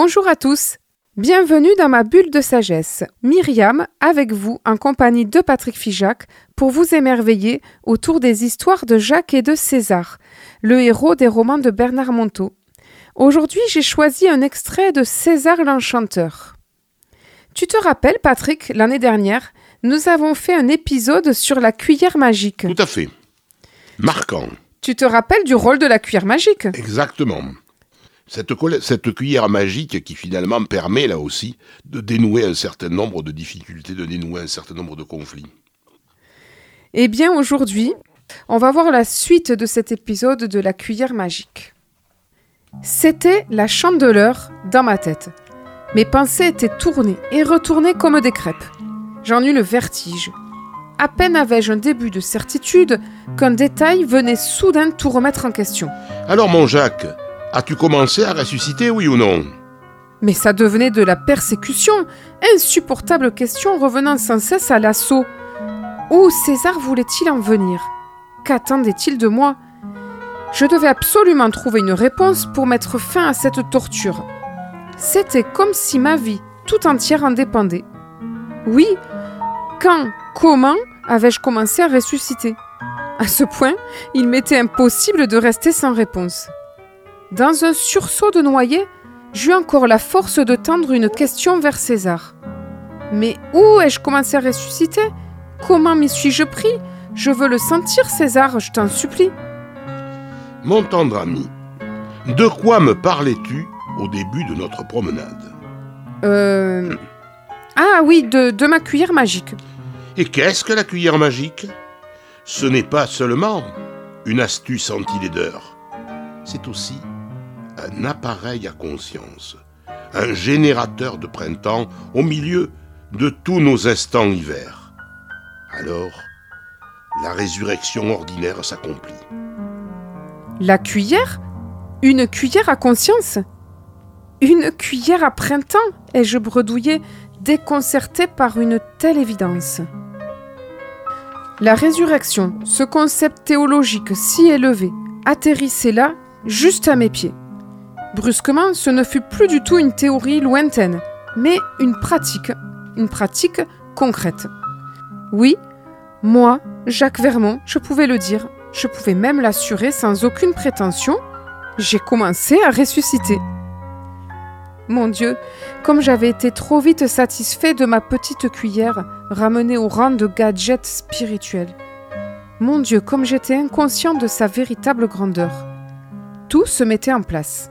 Bonjour à tous. Bienvenue dans ma bulle de sagesse. Myriam, avec vous, en compagnie de Patrick Figeac, pour vous émerveiller autour des histoires de Jacques et de César, le héros des romans de Bernard Monteau. Aujourd'hui, j'ai choisi un extrait de César l'Enchanteur. Tu te rappelles, Patrick, l'année dernière, nous avons fait un épisode sur la cuillère magique. Tout à fait. Marquant. Tu te rappelles du rôle de la cuillère magique? Exactement. Cette, cette, cuillère magique qui finalement permet là aussi de dénouer un certain nombre de difficultés, de dénouer un certain nombre de conflits. Eh bien aujourd'hui, on va voir la suite de cet épisode de la cuillère magique. C'était la chandeleur dans ma tête. Mes pensées étaient tournées et retournées comme des crêpes. J'en eus le vertige. À peine avais-je un début de certitude qu'un détail venait soudain tout remettre en question. Alors mon Jacques, As-tu commencé à ressusciter, oui ou non? Mais ça devenait de la persécution, insupportable question revenant sans cesse à l'assaut. Où César voulait-il en venir? Qu'attendait-il de moi? Je devais absolument trouver une réponse pour mettre fin à cette torture. C'était comme si ma vie tout entière en dépendait. Oui, quand, comment avais-je commencé à ressusciter? À ce point, il m'était impossible de rester sans réponse. Dans un sursaut de noyer, j'eus encore la force de tendre une question vers César. Mais où ai-je commencé à ressusciter? Comment m'y suis-je pris? Je veux le sentir, César, je t'en supplie. Mon tendre ami, de quoi me parlais-tu au début de notre promenade? Euh. Ah oui, de, de ma cuillère magique. Et qu'est-ce que la cuillère magique? Ce n'est pas seulement une astuce anti-laideur, c'est aussi un appareil à conscience, un générateur de printemps au milieu de tous nos instants hiver. Alors, la résurrection ordinaire s'accomplit. La cuillère? Une cuillère à conscience? Une cuillère à printemps? Ai-je bredouillé, déconcerté par une telle évidence? La résurrection, ce concept théologique si élevé, atterrissait là, juste à mes pieds. Brusquement, ce ne fut plus du tout une théorie lointaine, mais une pratique, une pratique concrète. Oui, moi, Jacques Vermont, je pouvais le dire, je pouvais même l'assurer sans aucune prétention, j'ai commencé à ressusciter. Mon Dieu, comme j'avais été trop vite satisfait de ma petite cuillère ramenée au rang de gadget spirituel. Mon Dieu, comme j'étais inconscient de sa véritable grandeur. Tout se mettait en place.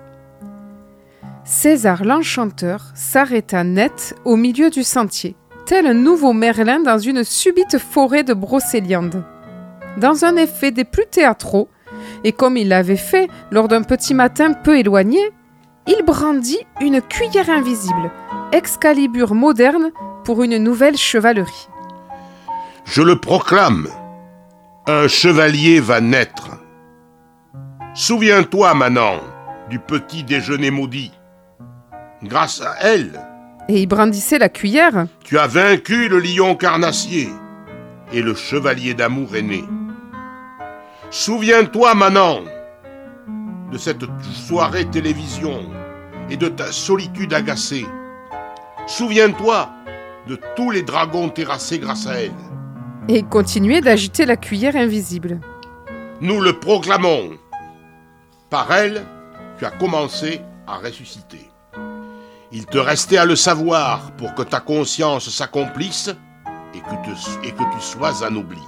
César l'Enchanteur s'arrêta net au milieu du sentier, tel un nouveau Merlin dans une subite forêt de brocéliande. Dans un effet des plus théâtraux, et comme il l'avait fait lors d'un petit matin peu éloigné, il brandit une cuillère invisible, Excalibur moderne pour une nouvelle chevalerie. Je le proclame, un chevalier va naître. Souviens-toi, Manon, du petit déjeuner maudit. Grâce à elle. Et il brandissait la cuillère. Tu as vaincu le lion carnassier et le chevalier d'amour est né. Souviens-toi, Manon, de cette soirée télévision et de ta solitude agacée. Souviens-toi de tous les dragons terrassés grâce à elle. Et il continuait d'agiter la cuillère invisible. Nous le proclamons. Par elle, tu as commencé à ressusciter. Il te restait à le savoir pour que ta conscience s'accomplisse et, que tu sois anobli.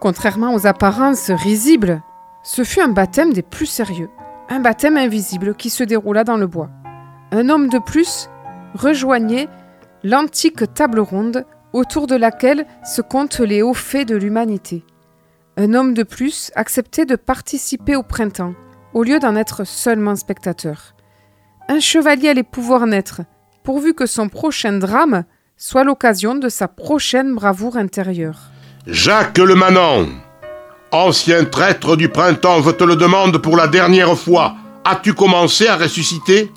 Contrairement aux apparences risibles, ce fut un baptême des plus sérieux, un baptême invisible qui se déroula dans le bois. Un homme de plus rejoignait l'antique table ronde autour de laquelle se comptent les hauts faits de l'humanité. Un homme de plus acceptait de participer au printemps, au lieu d'en être seulement spectateur. Un chevalier allait pouvoir naître, pourvu que son prochain drame soit l'occasion de sa prochaine bravoure intérieure. Jacques le Manon, ancien traître du printemps, je te le demande pour la dernière fois. As-tu commencé à ressusciter?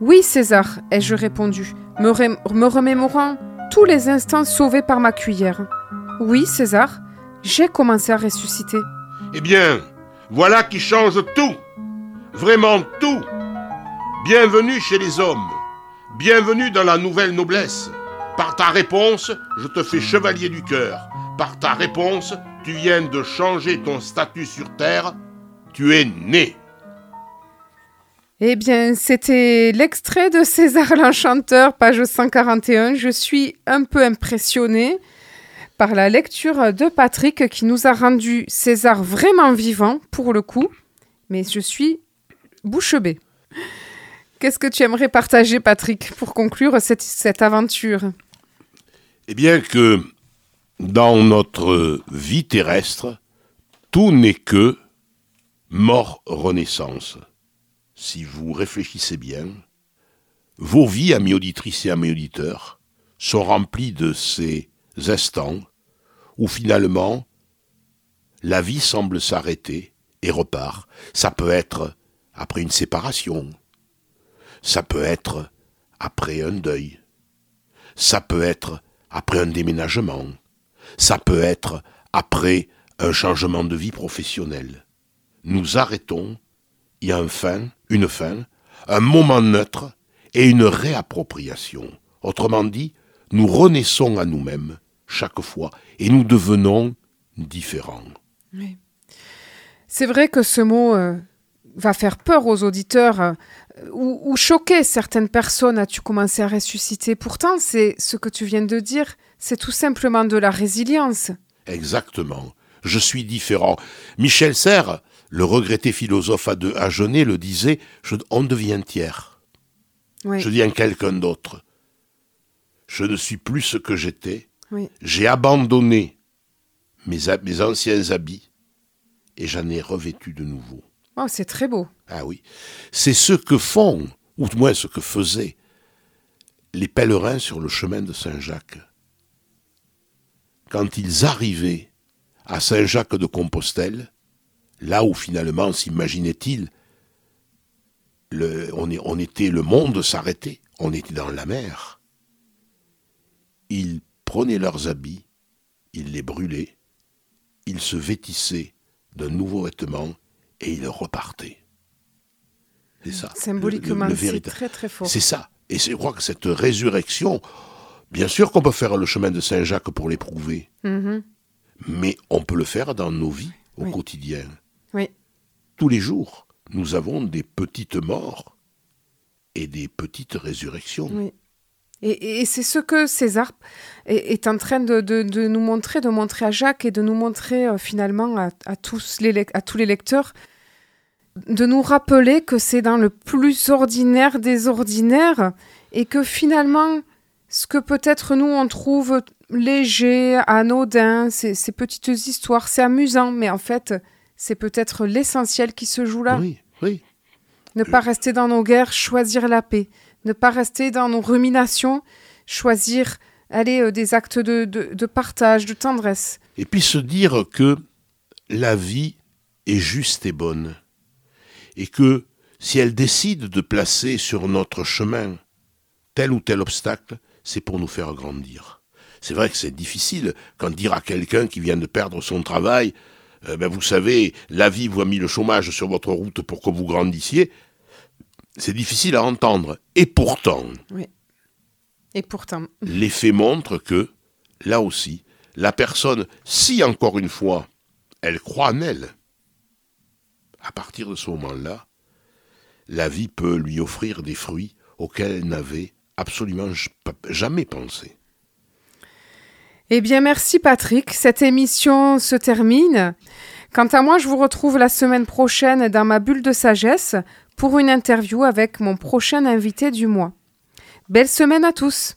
Oui, César, ai-je répondu, me, me remémorant tous les instants sauvés par ma cuillère. Oui, César, j'ai commencé à ressusciter. Eh bien, voilà qui change tout, vraiment tout. Bienvenue chez les hommes. Bienvenue dans la nouvelle noblesse. Par ta réponse, je te fais chevalier du cœur. Par ta réponse, tu viens de changer ton statut sur Terre. Tu es né. Eh bien, c'était l'extrait de César l'Enchanteur, page 141. Je suis un peu impressionnée par la lecture de Patrick qui nous a rendu César vraiment vivant, pour le coup. Mais je suis bouche bée. Qu'est-ce que tu aimerais partager, Patrick, pour conclure cette, aventure? Eh bien que dans notre vie terrestre, tout n'est que mort-renaissance si vous réfléchissez bien, vos vies, amis auditrices et amis auditeurs, sont remplies de ces instants où finalement la vie semble s'arrêter et repart. Ça peut être après une séparation, ça peut être après un deuil, ça peut être après un déménagement, ça peut être après un changement de vie professionnelle. Nous arrêtons il y a un fin, une fin, un moment neutre et une réappropriation. Autrement dit, nous renaissons à nous-mêmes chaque fois et nous devenons différents. C'est vrai que ce mot euh, va faire peur aux auditeurs euh, ou, ou, choquer certaines personnes. As-tu commencé à ressusciter Pourtant, c'est ce que tu viens de dire, c'est tout simplement de la résilience. Exactement. Je suis différent. Michel Serres le regretté philosophe à, de, le disait, je, on devient tiers. Je deviens quelqu'un d'autre. Je ne suis plus ce que j'étais. J'ai abandonné mes, mes, anciens habits et j'en ai revêtu de nouveau. Oh, c'est très beau. Ah oui. C'est ce que font, ou du moins ce que faisaient, les pèlerins sur le chemin de Saint-Jacques. Quand ils arrivaient à Saint-Jacques de Compostelle, là où finalement, s'imaginait-il, le, on, on était, le monde s'arrêtait, on était dans la mer. Ils prenaient leurs habits, ils les brûlaient, ils se vêtissaient d'un nouveau vêtement et ils repartaient. C'est ça. Symboliquement, c'est très très fort. C'est ça. Et je crois que cette résurrection, bien sûr qu'on peut faire le chemin de Saint-Jacques pour l'éprouver, mm-hmm. mais on peut le faire dans nos vies au quotidien. Oui. Tous les jours, nous avons des petites morts et des petites résurrections. Oui. Et, c'est ce que César est, en train de, nous montrer, de montrer à Jacques et de nous montrer euh, finalement à, tous les, à tous les lecteurs, de nous rappeler que c'est dans le plus ordinaire des ordinaires et que finalement, ce que peut-être nous on trouve léger, anodin, ces, ces petites histoires, c'est amusant, mais en fait, c'est peut-être l'essentiel qui se joue là. Oui, oui. Ne pas rester dans nos guerres, choisir la paix. Ne pas rester dans nos ruminations, choisir aller euh, des actes de, de, partage, de tendresse. Et puis se dire que la vie est juste et bonne. Et que si elle décide de placer sur notre chemin tel ou tel obstacle, c'est pour nous faire grandir. C'est vrai que c'est difficile quand dire à quelqu'un qui vient de perdre son travail, euh, ben vous savez, la vie vous a mis le chômage sur votre route pour que vous grandissiez, c'est difficile à entendre. Et pourtant, oui. Et pourtant, les faits montrent que, là aussi, la personne, si encore une fois, elle croit en elle, à partir de ce moment-là, la vie peut lui offrir des fruits auxquels elle n'avait absolument jamais pensé. Eh bien, merci Patrick. Cette émission se termine. Quant à moi, je vous retrouve la semaine prochaine dans ma bulle de sagesse pour une interview avec mon prochain invité du mois. Belle semaine à tous.